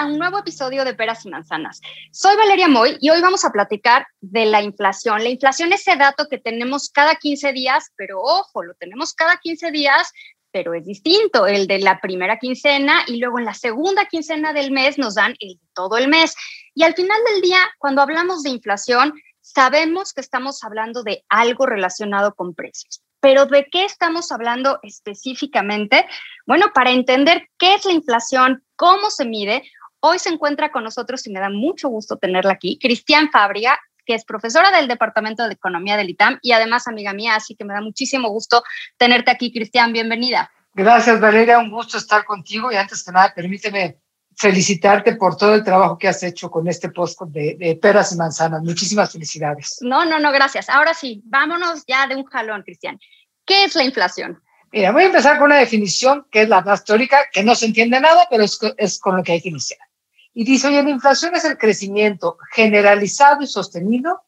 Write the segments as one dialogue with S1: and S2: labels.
S1: A un nuevo episodio de Peras y Manzanas. Soy Valeria Moy y hoy vamos a platicar de la inflación. La inflación es ese dato que tenemos cada 15 días, pero ojo, lo tenemos cada 15 días, pero es distinto. El de la primera quincena y luego en la segunda quincena del mes nos dan el de todo el mes. Y al final del día, cuando hablamos de inflación, sabemos que estamos hablando de algo relacionado con precios. Pero ¿de qué estamos hablando específicamente? Bueno, para entender qué es la inflación, cómo se mide, hoy se encuentra con nosotros y me da mucho gusto tenerla aquí, Cristian Fábriga, que es profesora del Departamento de Economía del ITAM y además amiga mía, así que me da muchísimo gusto tenerte aquí, Cristian, bienvenida.
S2: Gracias, Valeria, un gusto estar contigo y antes que nada, permíteme felicitarte por todo el trabajo que has hecho con este post de, de peras y manzanas. Muchísimas felicidades.
S1: No, no, no, gracias. Ahora sí, vámonos ya de un jalón, Cristian. ¿Qué es la inflación?
S2: Mira, voy a empezar con una definición que es la más teórica, que no se entiende nada, pero es, es con lo que hay que iniciar. Y dice, oye, la inflación es el crecimiento generalizado y sostenido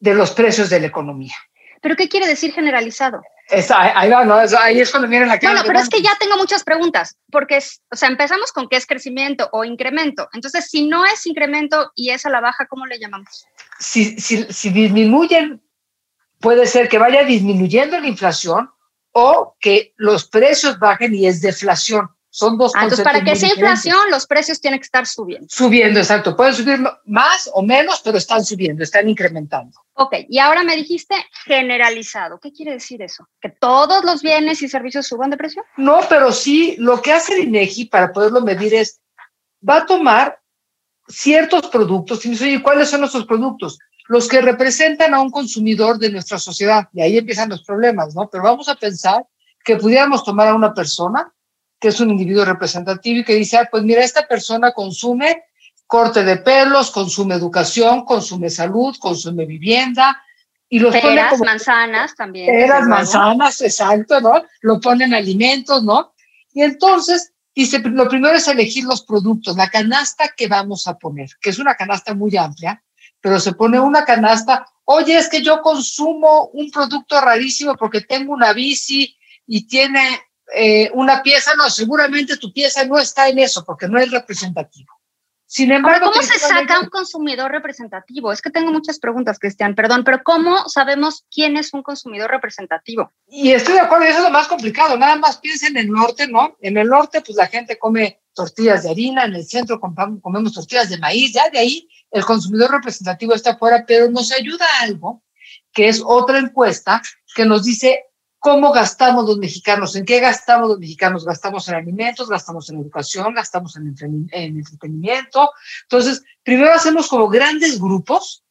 S2: de los precios de la economía.
S1: ¿Pero qué quiere decir generalizado?
S2: Es, ahí, va, ¿no? Es- ahí es cuando viene la
S1: Bueno, pero es que ya tengo muchas preguntas, porque, es, o sea, empezamos con qué es crecimiento o incremento. Entonces, si no es incremento y es a la baja, ¿cómo le llamamos?
S2: si, si, si disminuyen, puede ser que vaya disminuyendo la inflación o que los precios bajen y es deflación. Son dos
S1: Ah, entonces, para que sea inflación, los precios tienen que estar subiendo.
S2: Subiendo, exacto. Pueden subir más o menos, pero están subiendo, están incrementando.
S1: Ok, y ahora me dijiste generalizado. ¿Qué quiere decir eso? ¿Que todos los bienes y servicios suban de precio?
S2: No, pero sí, lo que hace el INEGI para poderlo medir es, va a tomar ciertos productos y dice, oye, ¿cuáles son esos productos? Los que representan a un consumidor de nuestra sociedad. Y ahí empiezan los problemas, ¿no? Pero vamos a pensar que pudiéramos tomar a una persona que es un individuo representativo y que dice, ah, pues mira, esta persona consume corte de pelos, consume educación, consume salud, consume vivienda, y los pone
S1: Peras,
S2: como
S1: manzanas también.
S2: peras, manzanas, exacto, ¿no? Lo ponen alimentos, ¿no? Y entonces, dice, lo primero es elegir los productos, la canasta que vamos a poner, que es una canasta muy amplia, pero se pone una canasta, oye, es que yo consumo un producto rarísimo porque tengo una bici y tiene eh, una pieza, no, seguramente tu pieza no está en eso porque no es representativo. Sin embargo,
S1: ¿cómo se saca un consumidor representativo? Es que tengo muchas preguntas, Cristian, perdón, pero ¿cómo sabemos quién es un consumidor representativo?
S2: Y estoy de acuerdo, eso es lo más complicado. Nada más piensen en el norte, ¿no? En el norte, pues la gente come tortillas de harina, en el centro comemos tortillas de maíz, ya de ahí el consumidor representativo está afuera, pero nos ayuda algo, que es otra encuesta que nos dice cómo gastamos los mexicanos, en qué gastamos los mexicanos, gastamos en alimentos, gastamos en educación, gastamos en, en entretenimiento. Entonces, primero hacemos como grandes grupos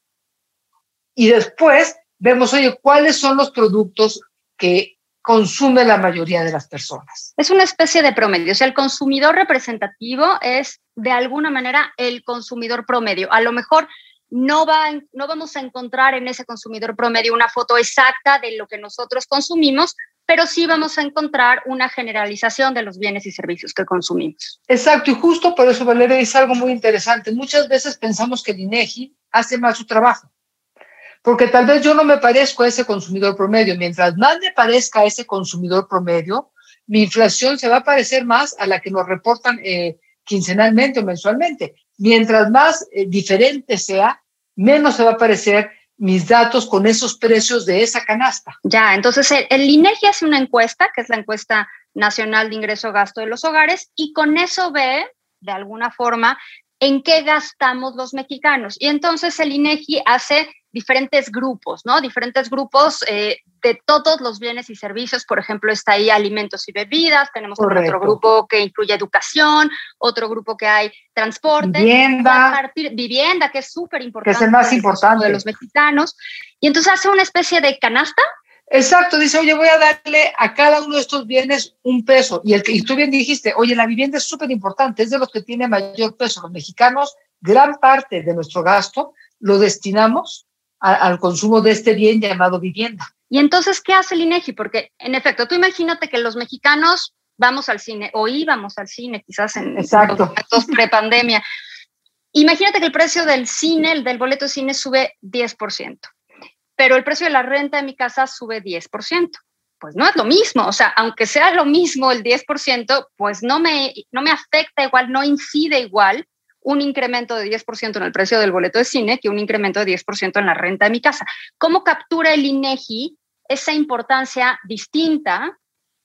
S2: y después vemos, oye, cuáles son los productos que consume la mayoría de las personas.
S1: Es una especie de promedio. O sea, el consumidor representativo es de alguna manera el consumidor promedio. A lo mejor no, va, no vamos a encontrar en ese consumidor promedio una foto exacta de lo que nosotros consumimos, pero sí vamos a encontrar una generalización de los bienes y servicios que consumimos.
S2: Exacto, y justo por eso Valeria dice algo muy interesante. Muchas veces pensamos que el INEGI hace mal su trabajo, porque tal vez yo no me parezco a ese consumidor promedio. Mientras más me parezca a ese consumidor promedio, mi inflación se va a parecer más a la que nos reportan eh, quincenalmente o mensualmente. Mientras más eh, diferente sea, menos se va a parecer mis datos con esos precios de esa canasta.
S1: Ya, entonces el, el INEGI hace una encuesta, que es la encuesta nacional de ingreso-gasto de los hogares, y con eso ve, de alguna forma, en qué gastamos los mexicanos. Y entonces el INEGI hace diferentes grupos, ¿no? Diferentes grupos eh, de todos los bienes y servicios. Por ejemplo, está ahí alimentos y bebidas, tenemos otro grupo que incluye educación, otro grupo que hay transporte.
S2: Vivienda.
S1: A partir- vivienda, que es súper importante.
S2: Que es el más importante.
S1: De los mexicanos. Y entonces hace una especie de canasta
S2: Exacto, dice, oye, voy a darle a cada uno de estos bienes un peso. Y, el que, y tú bien dijiste, oye, la vivienda es súper importante, es de los que tiene mayor peso. Los mexicanos, gran parte de nuestro gasto lo destinamos al consumo de este bien llamado vivienda.
S1: Y entonces, ¿qué hace el INEGI? Porque, en efecto, tú imagínate que los mexicanos vamos al cine o íbamos al cine quizás en
S2: Exacto.
S1: los prepandemia. Imagínate que el precio del cine, el del boleto de cine sube 10%, pero el precio de la renta de mi casa sube 10%. Pues no es lo mismo, o sea, aunque sea lo mismo el 10%, pues no me, no me afecta igual, no incide igual un incremento de 10% en el precio del boleto de cine que un incremento de 10% en la renta de mi casa. ¿Cómo captura el INEGI esa importancia distinta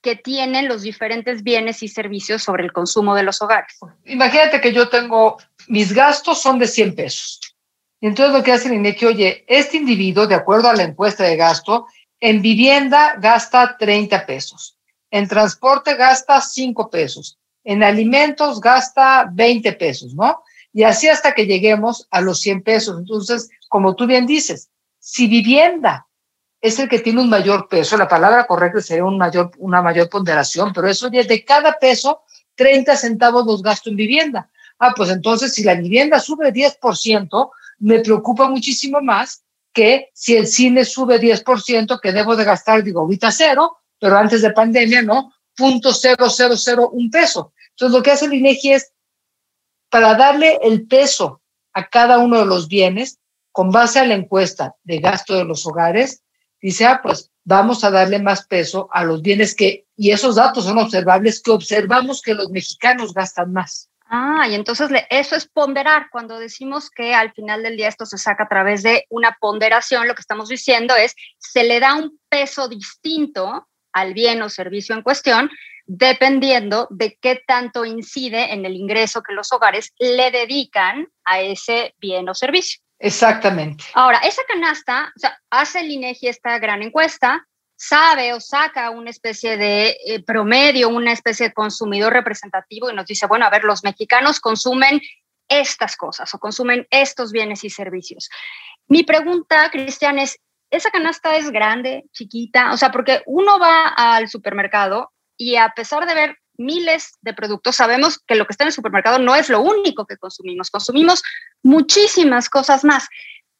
S1: que tienen los diferentes bienes y servicios sobre el consumo de los hogares?
S2: Imagínate que yo tengo, mis gastos son de 100 pesos. Y entonces lo que hace el INEGI, oye, este individuo, de acuerdo a la encuesta de gasto, en vivienda gasta 30 pesos, en transporte gasta 5 pesos, en alimentos gasta 20 pesos, ¿no? y así hasta que lleguemos a los 100 pesos. Entonces, como tú bien dices, si vivienda es el que tiene un mayor peso, la palabra correcta sería un mayor, una mayor ponderación, pero eso ya de cada peso, 30 centavos los gasto en vivienda. Ah, pues entonces si la vivienda sube 10%, me preocupa muchísimo más que si el cine sube 10%, que debo de gastar, digo, ahorita cero, pero antes de pandemia, ¿no? Punto cero, cero, cero, un peso. Entonces lo que hace el INEGI es para darle el peso a cada uno de los bienes con base a la encuesta de gasto de los hogares, dice, ah, pues vamos a darle más peso a los bienes que, y esos datos son observables, que observamos que los mexicanos gastan más.
S1: Ah, y entonces eso es ponderar. Cuando decimos que al final del día esto se saca a través de una ponderación, lo que estamos diciendo es, se le da un peso distinto al bien o servicio en cuestión dependiendo de qué tanto incide en el ingreso que los hogares le dedican a ese bien o servicio.
S2: Exactamente.
S1: Ahora, esa canasta, o sea, hace el INEGI esta gran encuesta, sabe o saca una especie de eh, promedio, una especie de consumidor representativo y nos dice, bueno, a ver, los mexicanos consumen estas cosas o consumen estos bienes y servicios. Mi pregunta, Cristian, es, ¿esa canasta es grande, chiquita? O sea, porque uno va al supermercado y a pesar de ver miles de productos, sabemos que lo que está en el supermercado no es lo único que consumimos, consumimos muchísimas cosas más.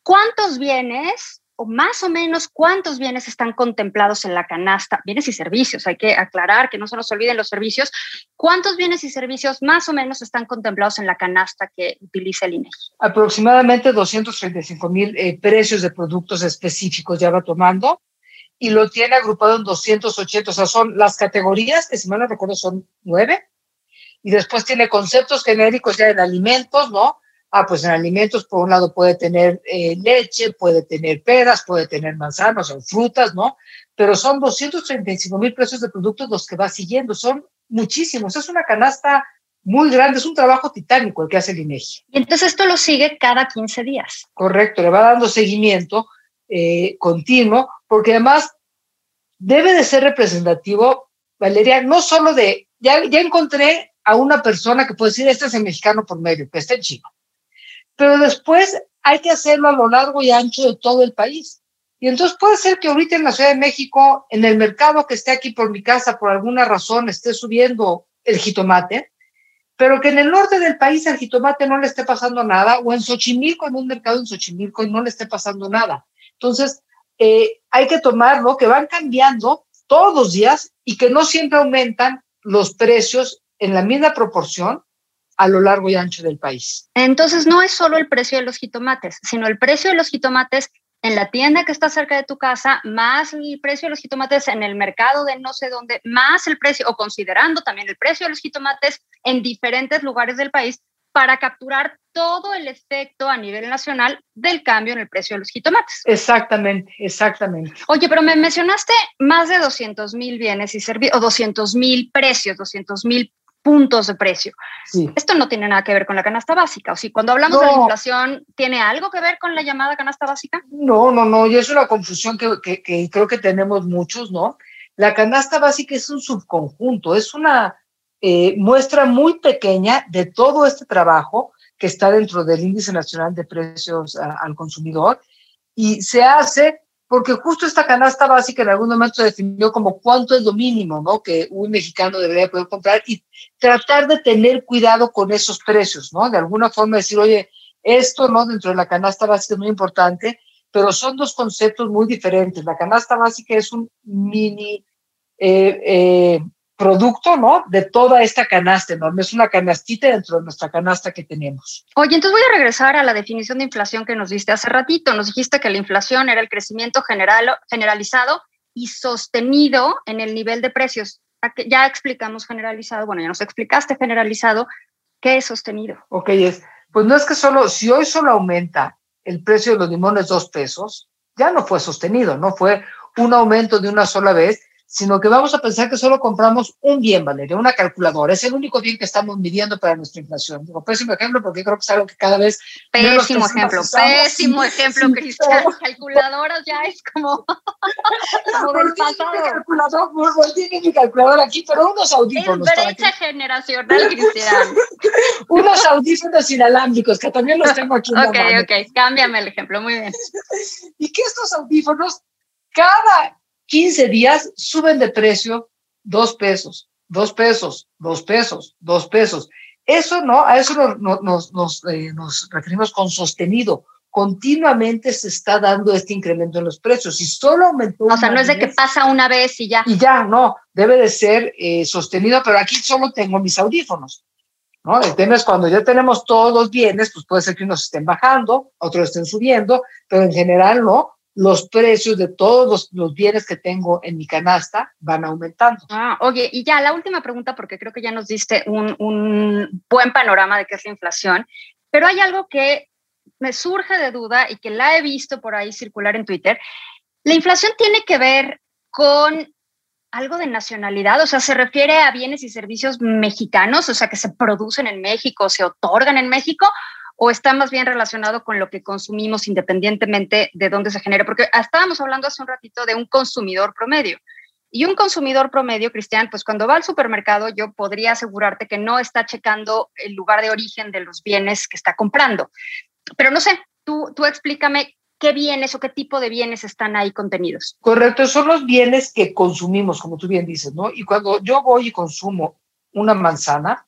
S1: ¿Cuántos bienes o más o menos cuántos bienes están contemplados en la canasta? Bienes y servicios, hay que aclarar que no se nos olviden los servicios. ¿Cuántos bienes y servicios más o menos están contemplados en la canasta que utiliza el INEGI?
S2: Aproximadamente 235 mil eh, precios de productos específicos ya va tomando y lo tiene agrupado en 280, o sea, son las categorías, que si mal no recuerdo son nueve, y después tiene conceptos genéricos ya en alimentos, ¿no? Ah, pues en alimentos, por un lado, puede tener eh, leche, puede tener peras, puede tener manzanas o frutas, ¿no? Pero son 235 mil pesos de productos los que va siguiendo, son muchísimos, es una canasta muy grande, es un trabajo titánico el que hace el INEGI.
S1: Y entonces esto lo sigue cada 15 días.
S2: Correcto, le va dando seguimiento eh, continuo, porque además debe de ser representativo, Valeria, no solo de, ya, ya encontré a una persona que puede decir, este es el mexicano por medio, que está en chino, pero después hay que hacerlo a lo largo y ancho de todo el país. Y entonces puede ser que ahorita en la Ciudad de México, en el mercado que esté aquí por mi casa, por alguna razón, esté subiendo el jitomate, pero que en el norte del país el jitomate no le esté pasando nada, o en Xochimilco, en un mercado en Xochimilco, no le esté pasando nada. Entonces, eh, hay que tomarlo, que van cambiando todos los días y que no siempre aumentan los precios en la misma proporción a lo largo y ancho del país.
S1: Entonces, no es solo el precio de los jitomates, sino el precio de los jitomates en la tienda que está cerca de tu casa, más el precio de los jitomates en el mercado de no sé dónde, más el precio, o considerando también el precio de los jitomates en diferentes lugares del país, para capturar todo el efecto a nivel nacional del cambio en el precio de los jitomates.
S2: Exactamente, exactamente.
S1: Oye, pero me mencionaste más de 200 mil bienes y servicios, o 200 mil precios, 200 mil puntos de precio.
S2: Sí.
S1: Esto no tiene nada que ver con la canasta básica, o si cuando hablamos de la inflación, ¿tiene algo que ver con la llamada canasta básica?
S2: No, no, no, y es una confusión que, que, que creo que tenemos muchos, ¿no? La canasta básica es un subconjunto, es una eh, muestra muy pequeña de todo este trabajo que está dentro del Índice Nacional de Precios al Consumidor y se hace porque justo esta canasta básica en algún momento definió como cuánto es lo mínimo, ¿no? Que un mexicano debería poder comprar y tratar de tener cuidado con esos precios, ¿no? De alguna forma decir, oye, esto, ¿no? Dentro de la canasta básica es muy importante, pero son dos conceptos muy diferentes. La canasta básica es un mini eh, eh, producto, ¿no? De toda esta canasta enorme. Es una canastita dentro de nuestra canasta que tenemos.
S1: Oye, entonces voy a regresar a la definición de inflación que nos diste hace ratito. Nos dijiste que la inflación era el crecimiento general, generalizado y sostenido en el nivel de precios. Ya explicamos generalizado, bueno, ya nos explicaste generalizado. ¿Qué es sostenido?
S2: Ok, es, pues no es que solo, si hoy solo aumenta el precio de los limones dos pesos, ya no fue sostenido, no fue un aumento de una sola vez, sino que vamos a pensar que solo compramos un bien, Valeria, una calculadora. Es el único bien que estamos midiendo para nuestra inflación. Digo, pésimo ejemplo porque creo que es algo que cada vez...
S1: Pésimo ejemplo, pésimo ejemplo, Cristian. Calculadoras ya es como, como del pasado.
S2: Calculador, tiene mi calculadora aquí, pero unos audífonos.
S1: Es brecha generacional, Cristian.
S2: unos audífonos inalámbricos, que también los tengo aquí.
S1: ok, ok, cámbiame el ejemplo, muy bien.
S2: y que estos audífonos, cada 15 días suben de precio dos pesos, dos pesos, dos pesos, dos pesos. Eso no, a eso nos, nos, eh, nos referimos con sostenido. Continuamente se está dando este incremento en los precios y solo aumentó.
S1: O sea, no es de que pasa una vez y ya.
S2: Y ya, no, debe de ser eh, sostenido, pero aquí solo tengo mis audífonos. ¿no? El tema es cuando ya tenemos todos los bienes, pues puede ser que unos estén bajando, otros estén subiendo, pero en general no, los precios de todos los, bienes que tengo en mi canasta van aumentando.
S1: Ah, oye, y ya la última pregunta, porque creo que ya nos diste un, un buen panorama de qué es la inflación, pero hay algo que me surge de duda y que la he visto por ahí circular en Twitter. La inflación tiene que ver con algo de nacionalidad, o sea, se refiere a bienes y servicios mexicanos, o sea, que se producen en México, se otorgan en México, o está más bien relacionado con lo que consumimos independientemente de dónde se genere? Porque estábamos hablando hace un ratito de un consumidor promedio. Y un consumidor promedio, Cristian, pues cuando va al supermercado, yo podría asegurarte que no está checando el lugar de origen de los bienes que está comprando. Pero no sé, tú, tú explícame qué bienes o qué tipo de bienes están ahí contenidos.
S2: Correcto, son los bienes que consumimos, como tú bien dices, ¿no? Y cuando yo voy y consumo una manzana,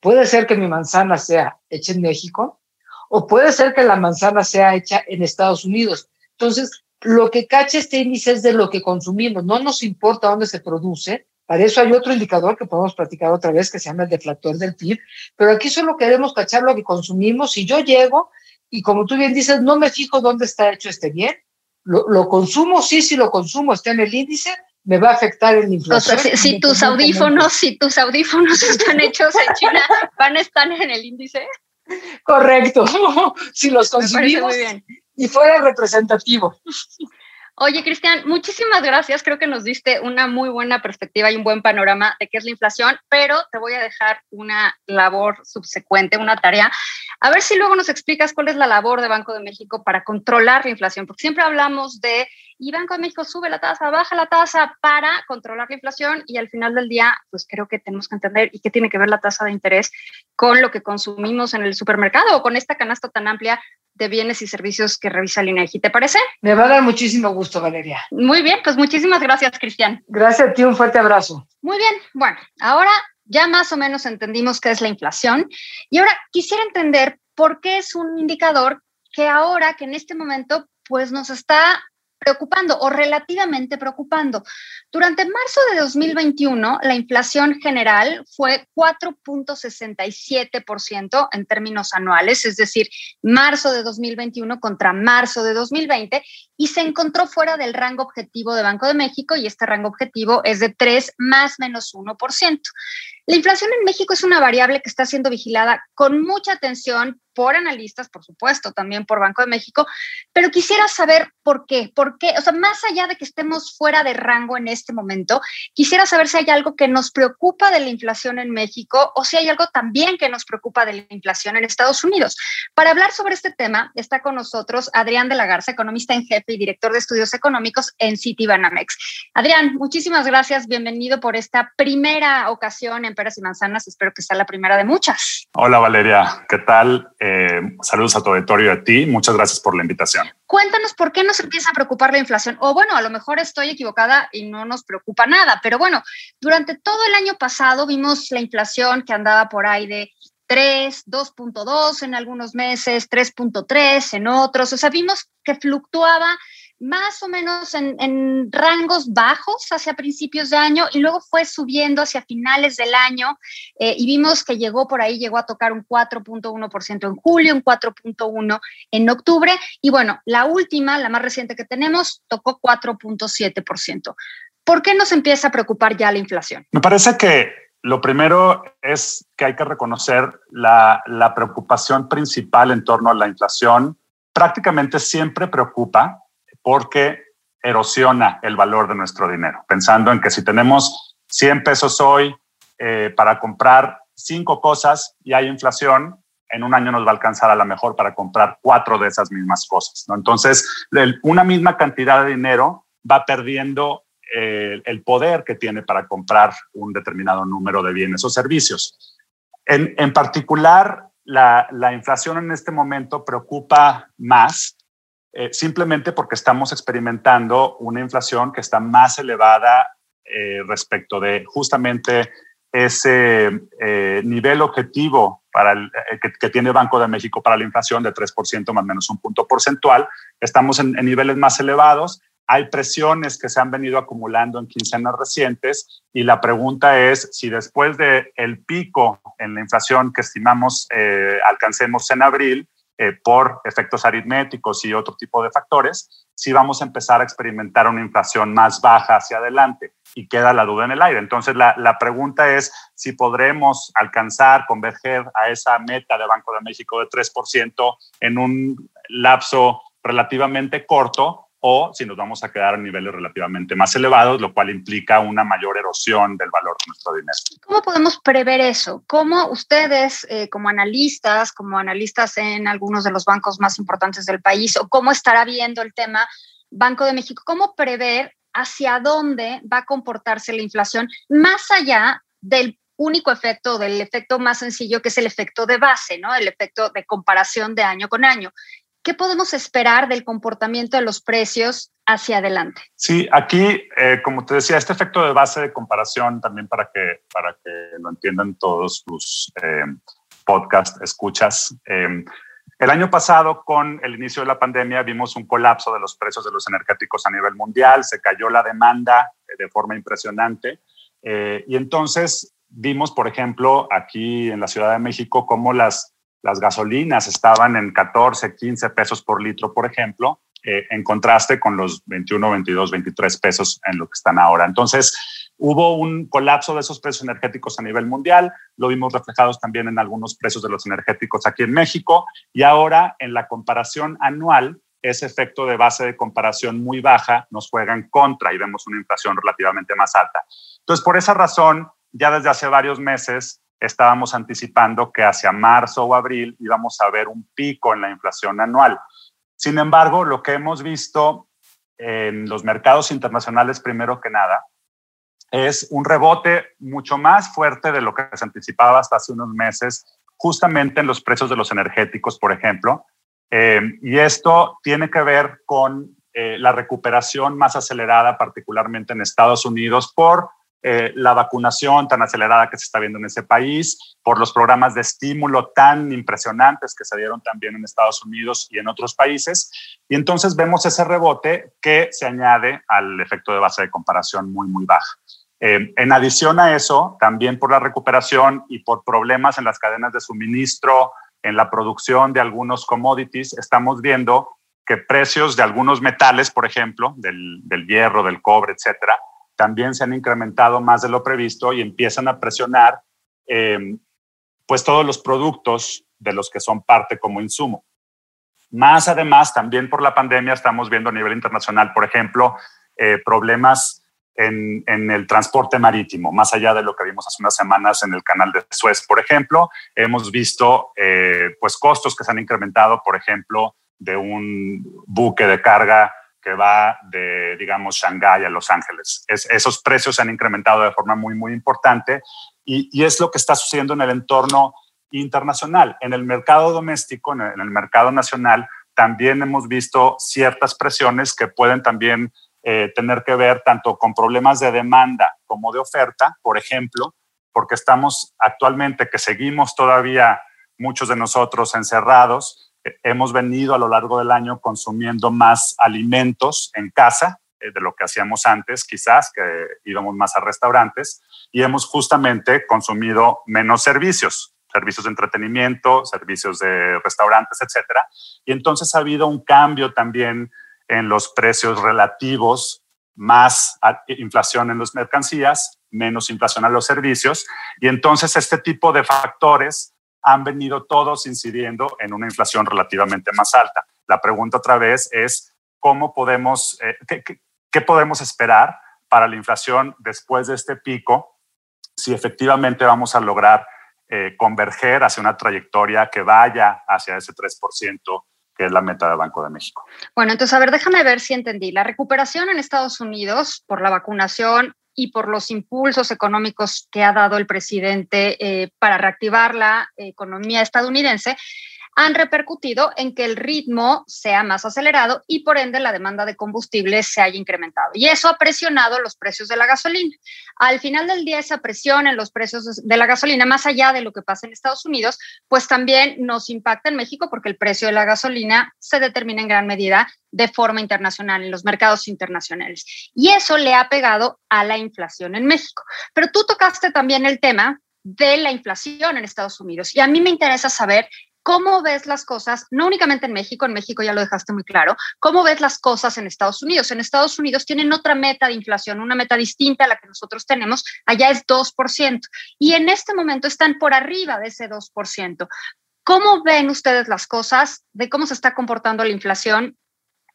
S2: Puede ser que mi manzana sea hecha en México o puede ser que la manzana sea hecha en Estados Unidos. Entonces, lo que cacha este índice es de lo que consumimos. No nos importa dónde se produce. Para eso hay otro indicador que podemos platicar otra vez que se llama el deflactor del PIB. Pero aquí solo queremos cachar lo que consumimos. Si yo llego y como tú bien dices, no me fijo dónde está hecho este bien, lo, consumo, sí, sí lo consumo, está en el índice, me va a afectar en la inflación.
S1: O sea, si, tus audífonos, si tus audífonos están hechos en China, van a estar en el índice.
S2: Correcto. si los consumimos y fuera representativo.
S1: Oye, Cristian, muchísimas gracias. Creo que nos diste una muy buena perspectiva y un buen panorama de qué es la inflación, pero te voy a dejar una labor subsecuente, una tarea. A ver si luego nos explicas cuál es la labor de Banco de México para controlar la inflación, porque siempre hablamos de y Banco de México sube la tasa, baja la tasa para controlar la inflación y al final del día, pues creo que tenemos que entender y qué tiene que ver la tasa de interés con lo que consumimos en el supermercado o con esta canasta tan amplia de bienes y servicios que revisa el INEGI. ¿Te parece?
S2: Me va a dar muchísimo gusto, Valeria.
S1: Muy bien, pues muchísimas gracias, Cristian.
S2: Gracias a ti, un fuerte abrazo.
S1: Muy bien, bueno, ahora ya más o menos entendimos qué es la inflación y ahora quisiera entender por qué es un indicador que ahora, que en este momento, pues nos está preocupando o relativamente preocupando. Durante marzo de 2021, la inflación general fue 4.67% en términos anuales, es decir, marzo de 2021 contra marzo de 2020, y se encontró fuera del rango objetivo de Banco de México, y este rango objetivo es de 3 más menos 1%. La inflación en México es una variable que está siendo vigilada con mucha atención por analistas, por supuesto, también por Banco de México, pero quisiera saber por qué, por qué, o sea, más allá de que estemos fuera de rango en este momento, quisiera saber si hay algo que nos preocupa de la inflación en México o si hay algo también que nos preocupa de la inflación en Estados Unidos. Para hablar sobre este tema, está con nosotros Adrián de la Garza, economista en jefe y director de estudios económicos en Citibanamex. Adrián, muchísimas gracias, bienvenido por esta primera ocasión en Peras y Manzanas. Espero que sea la primera de muchas.
S3: Hola Valeria, ¿qué tal? Eh, saludos a tu auditorio y a ti. Muchas gracias por la invitación.
S1: Cuéntanos por qué nos empieza a preocupar la inflación. O bueno, a lo mejor estoy equivocada y no nos preocupa nada, pero bueno, durante todo el año pasado vimos la inflación que andaba por ahí de 3, 2.2 en algunos meses, 3.3 en otros. O sea, vimos que fluctuaba más o menos en, rangos bajos hacia principios de año y luego fue subiendo hacia finales del año eh, y vimos que llegó por ahí, llegó a tocar un 4.1% en julio, un 4.1% en octubre y bueno, la última, la más reciente que tenemos, tocó 4.7%. ¿Por qué nos empieza a preocupar ya la inflación?
S3: Me parece que lo primero es que hay que reconocer la, la preocupación principal en torno a la inflación. Prácticamente siempre preocupa porque erosiona el valor de nuestro dinero, pensando en que si tenemos 100 pesos hoy eh, para comprar cinco cosas y hay inflación, en un año nos va a alcanzar a lo mejor para comprar cuatro de esas mismas cosas. ¿no? Entonces, una misma cantidad de dinero va perdiendo eh, el poder que tiene para comprar un determinado número de bienes o servicios. En, particular, la, la inflación en este momento preocupa más eh, simplemente porque estamos experimentando una inflación que está más elevada eh, respecto de justamente ese eh, nivel objetivo para el, que, tiene Banco de México para la inflación de 3% más o menos un punto porcentual. Estamos en, niveles más elevados. Hay presiones que se han venido acumulando en quincenas recientes y la pregunta es si después del el pico en la inflación que estimamos alcancemos en abril, eh, por efectos aritméticos y otro tipo de factores, si vamos a empezar a experimentar una inflación más baja hacia adelante y queda la duda en el aire. Entonces, la, la pregunta es si podremos alcanzar, converger a esa meta de Banco de México de 3% en un lapso relativamente corto o si nos vamos a quedar a niveles relativamente más elevados, lo cual implica una mayor erosión del valor de nuestro dinero.
S1: ¿Cómo podemos prever eso? ¿Cómo ustedes, eh, como analistas, como analistas en algunos de los bancos más importantes del país, o cómo estará viendo el tema Banco de México, cómo prever hacia dónde va a comportarse la inflación más allá del único efecto, del efecto más sencillo, que es el efecto de base, ¿no? El efecto de comparación de año con año. ¿Qué podemos esperar del comportamiento de los precios hacia adelante?
S3: Sí, aquí, eh, como te decía, este efecto de base de comparación también para que, para que lo entiendan todos tus eh, podcast escuchas. Eh, el año pasado, con el inicio de la pandemia, vimos un colapso de los precios de los energéticos a nivel mundial, se cayó la demanda de forma impresionante y entonces vimos, por ejemplo, aquí en la Ciudad de México, cómo las las gasolinas estaban en 14, 15 pesos por litro, por ejemplo, eh, en contraste con los 21, 22, 23 pesos en lo que están ahora. Entonces, hubo un colapso de esos precios energéticos a nivel mundial, lo vimos reflejados también en algunos precios de los energéticos aquí en México, y ahora en la comparación anual, ese efecto de base de comparación muy baja nos juega en contra y vemos una inflación relativamente más alta. Entonces, por esa razón, ya desde hace varios meses estábamos anticipando que hacia marzo o abril íbamos a ver un pico en la inflación anual. Sin embargo, lo que hemos visto en los mercados internacionales, primero que nada, es un rebote mucho más fuerte de lo que se anticipaba hasta hace unos meses, justamente en los precios de los energéticos, por ejemplo. Eh, y esto tiene que ver con eh, la recuperación más acelerada, particularmente en Estados Unidos, por eh, la vacunación tan acelerada que se está viendo en ese país, por los programas de estímulo tan impresionantes que se dieron también en Estados Unidos y en otros países. Y entonces vemos ese rebote que se añade al efecto de base de comparación muy, muy baja. Eh, en adición a eso, también por la recuperación y por problemas en las cadenas de suministro, en la producción de algunos commodities, estamos viendo que precios de algunos metales, por ejemplo, del, del hierro, del cobre, etcétera, también se han incrementado más de lo previsto y empiezan a presionar em, pues todos los productos de los que son parte como insumo. Más además, también por la pandemia estamos viendo a nivel internacional, por ejemplo, eh, problemas en, el transporte marítimo, más allá de lo que vimos hace unas semanas en el canal de Suez, por ejemplo, hemos visto eh, pues costos que se han incrementado, por ejemplo, de un buque de carga que va de, digamos, Shanghái a Los Ángeles. esos precios se han incrementado de forma muy, muy importante y, es lo que está sucediendo en el entorno internacional. En el mercado doméstico, en el, mercado nacional, también hemos visto ciertas presiones que pueden también eh, tener que ver tanto con problemas de demanda como de oferta, por ejemplo, porque estamos actualmente que seguimos todavía muchos de nosotros encerrados, hemos venido a lo largo del año consumiendo más alimentos en casa eh, de lo que hacíamos antes, quizás, que íbamos más a restaurantes, y hemos justamente consumido menos servicios, servicios de entretenimiento, servicios de restaurantes, etcétera. Y entonces ha habido un cambio también en los precios relativos, más inflación en las mercancías, menos inflación a los servicios. Y entonces este tipo de factores han venido todos incidiendo en una inflación relativamente más alta. La pregunta otra vez es, ¿cómo podemos, eh, qué, podemos esperar para la inflación después de este pico? Si efectivamente vamos a lograr eh, converger hacia una trayectoria que vaya hacia ese 3% que es la meta del Banco de México.
S1: Bueno, entonces, a ver, déjame ver si entendí. La recuperación en Estados Unidos por la vacunación y por los impulsos económicos que ha dado el presidente eh, para reactivar la economía estadounidense, han repercutido en que el ritmo sea más acelerado y por ende la demanda de combustible se haya incrementado. Y eso ha presionado los precios de la gasolina. Al final del día, esa presión en los precios de la gasolina, más allá de lo que pasa en Estados Unidos, pues también nos impacta en México porque el precio de la gasolina se determina en gran medida de forma internacional, en los mercados internacionales. Y eso le ha pegado a la inflación en México. Pero tú tocaste también el tema de la inflación en Estados Unidos. Y a mí me interesa saber ¿Cómo ves las cosas, no únicamente en México, en México ya lo dejaste muy claro, cómo ves las cosas en Estados Unidos? En Estados Unidos tienen otra meta de inflación, una meta distinta a la que nosotros tenemos, allá es 2%, y en este momento están por arriba de ese 2%. ¿Cómo ven ustedes las cosas de cómo se está comportando la inflación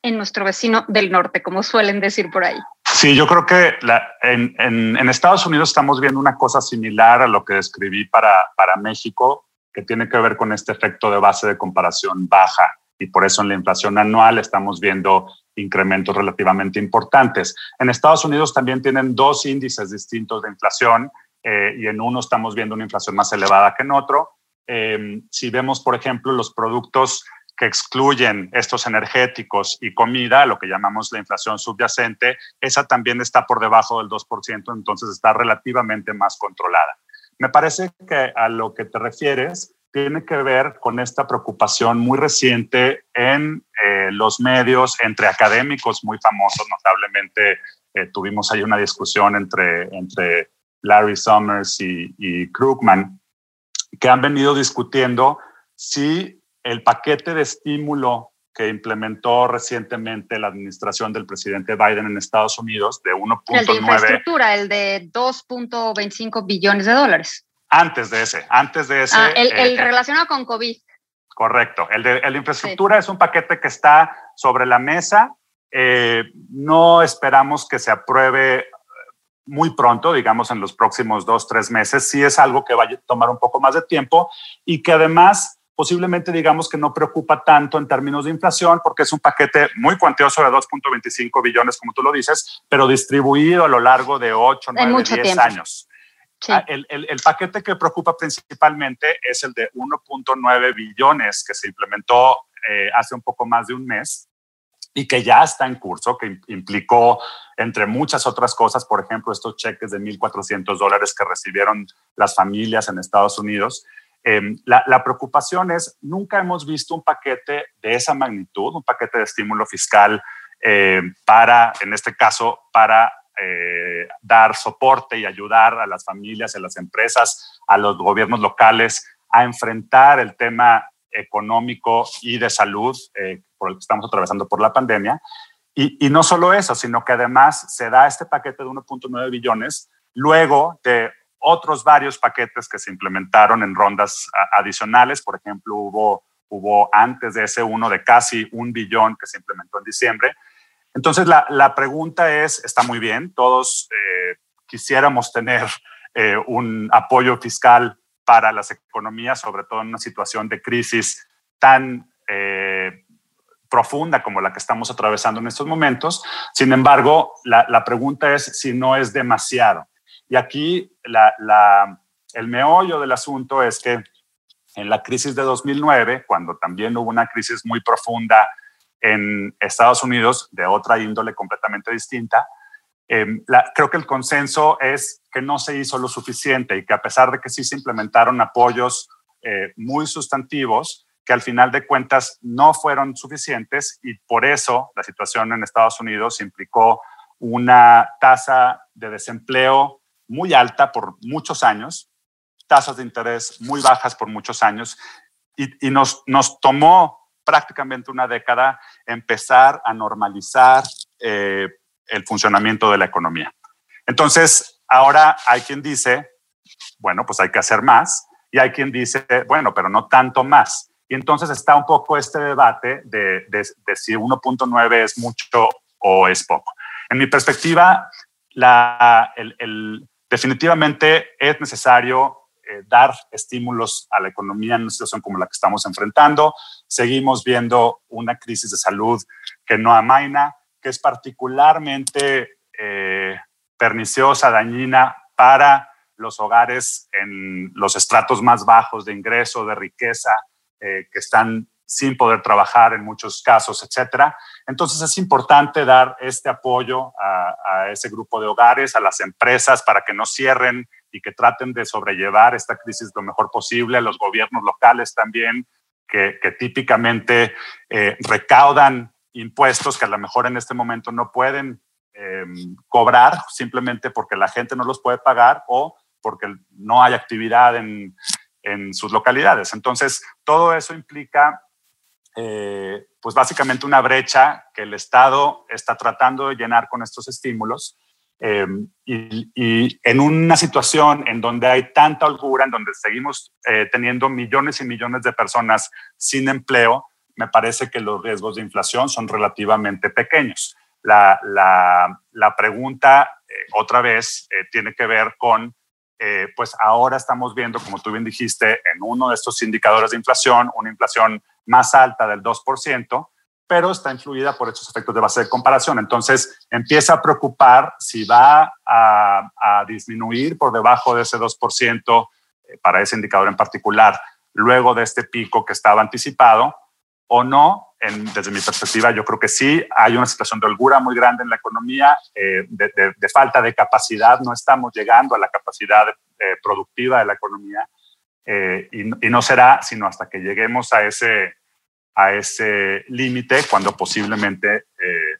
S1: en nuestro vecino del norte, como suelen decir por ahí?
S3: Sí, yo creo que en, en, Estados Unidos estamos viendo una cosa similar a lo que describí para, para México que tiene que ver con este efecto de base de comparación baja y por eso en la inflación anual estamos viendo incrementos relativamente importantes. En Estados Unidos también tienen dos índices distintos de inflación eh, y en uno estamos viendo una inflación más elevada que en otro. Eh, si vemos, por ejemplo, los productos que excluyen estos energéticos y comida, lo que llamamos la inflación subyacente, esa también está por debajo del 2%, entonces está relativamente más controlada. Me parece que a lo que te refieres tiene que ver con esta preocupación muy reciente en eh, los medios, entre académicos muy famosos, notablemente eh, tuvimos ahí una discusión entre, entre Larry Summers y, y Krugman, que han venido discutiendo si el paquete de estímulo que implementó recientemente la administración del presidente Biden en Estados Unidos de 1.9.
S1: El de infraestructura, el de 2.25 billones de dólares.
S3: Antes de ese, antes de ese.
S1: Ah, el, eh, relacionado con COVID.
S3: Correcto. El de, el infraestructura es un paquete que está sobre la mesa. Eh, no esperamos que se apruebe eh, muy pronto, digamos en los próximos dos, tres meses. Sí es algo que va a tomar un poco más de tiempo y que además posiblemente digamos que no preocupa tanto en términos de inflación porque es un paquete muy cuantioso de 2.25 billones, como tú lo dices, pero distribuido a lo largo de 8, 9, 10 años. Ah, el, el, el, paquete que preocupa principalmente es el de 1.9 billones que se implementó eh, hace un poco más de un mes y que ya está en curso, que implicó, entre muchas otras cosas, por ejemplo, estos cheques de 1.400 dólares que recibieron las familias en Estados Unidos, Em, la, preocupación es, nunca hemos visto un paquete de esa magnitud, un paquete de estímulo fiscal eh, para, en este caso, para eh, dar soporte y ayudar a las familias, a las empresas, a los gobiernos locales a enfrentar el tema económico y de salud eh, por el que estamos atravesando por la pandemia. Y, y, no solo eso, sino que además se da este paquete de 1.9 billones luego de otros varios paquetes que se implementaron en rondas adicionales. Por ejemplo, hubo, hubo antes de ese uno de casi un billón que se implementó en diciembre. Entonces, la, la pregunta es, está muy bien, todos eh, quisiéramos tener eh, un apoyo fiscal para las economías, sobre todo en una situación de crisis tan eh, profunda como la que estamos atravesando en estos momentos. Sin embargo, la, la pregunta es si no es demasiado. Y aquí la, el meollo del asunto es que en la crisis de 2009, cuando también hubo una crisis muy profunda en Estados Unidos de otra índole completamente distinta, em, creo que el consenso es que no se hizo lo suficiente y que a pesar de que sí se implementaron apoyos eh, muy sustantivos, que al final de cuentas no fueron suficientes y por eso la situación en Estados Unidos implicó una tasa de desempleo muy alta por muchos años, tasas de interés muy bajas por muchos años y, nos, nos tomó prácticamente una década empezar a normalizar eh, el funcionamiento de la economía. Entonces, ahora hay quien dice, bueno, pues hay que hacer más y hay quien dice, bueno, pero no tanto más. Y entonces está un poco este debate de, de, si 1.9 es mucho o es poco. En mi perspectiva, la, el, definitivamente es necesario eh, dar estímulos a la economía en una situación como la que estamos enfrentando. Seguimos viendo una crisis de salud que no amaina, que es particularmente eh, perniciosa, dañina para los hogares en los estratos más bajos de ingreso, de riqueza, eh, que están sin poder trabajar en muchos casos, etcétera. Entonces es importante dar este apoyo a, ese grupo de hogares, a las empresas para que no cierren y que traten de sobrellevar esta crisis lo mejor posible, a los gobiernos locales también, que, típicamente eh, recaudan impuestos que a lo mejor en este momento no pueden eh, cobrar simplemente porque la gente no los puede pagar o porque no hay actividad en, en sus localidades. Entonces, todo eso implica eh, pues básicamente una brecha que el Estado está tratando de llenar con estos estímulos. Eh, y, en una situación en donde hay tanta holgura, en donde seguimos eh, teniendo millones y millones de personas sin empleo, me parece que los riesgos de inflación son relativamente pequeños. La, la, la pregunta, otra vez, tiene que ver con pues ahora estamos viendo, como tú bien dijiste, en uno de estos indicadores de inflación, una inflación más alta del 2%, pero está influida por estos efectos de base de comparación. Entonces, empieza a preocupar si va a, disminuir por debajo de ese 2% eh, para ese indicador en particular, luego de este pico que estaba anticipado, o no. desde mi perspectiva, yo creo que sí, hay una situación de holgura muy grande en la economía, eh, de, falta de capacidad, no estamos llegando a la capacidad eh, productiva de la economía eh, y, no será sino hasta que lleguemos a ese, a ese límite cuando posiblemente eh,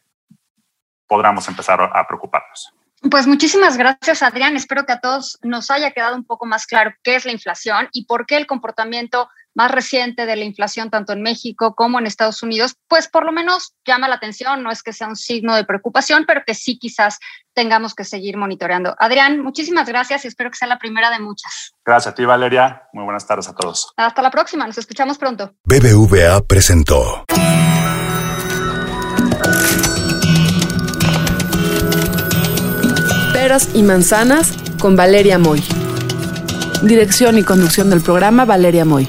S3: podamos empezar a preocuparnos.
S1: Pues muchísimas gracias, Adrián. Espero que a todos nos haya quedado un poco más claro qué es la inflación y por qué el comportamiento más reciente de la inflación, tanto en México como en Estados Unidos, pues por lo menos llama la atención, no es que sea un signo de preocupación, pero que sí quizás tengamos que seguir monitoreando. Adrián, muchísimas gracias y espero que sea la primera de muchas.
S3: Gracias a ti, Valeria. Muy buenas tardes a todos.
S1: Hasta la próxima, nos escuchamos pronto.
S4: BBVA presentó.
S5: Peras y manzanas con Valeria Moy.
S6: Dirección y conducción del programa Valeria Moy.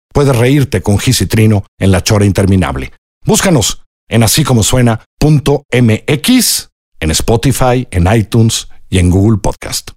S7: puedes reírte con Gis en la chora interminable. Búscanos en así como suena.mx, en Spotify, en iTunes y en Google Podcast.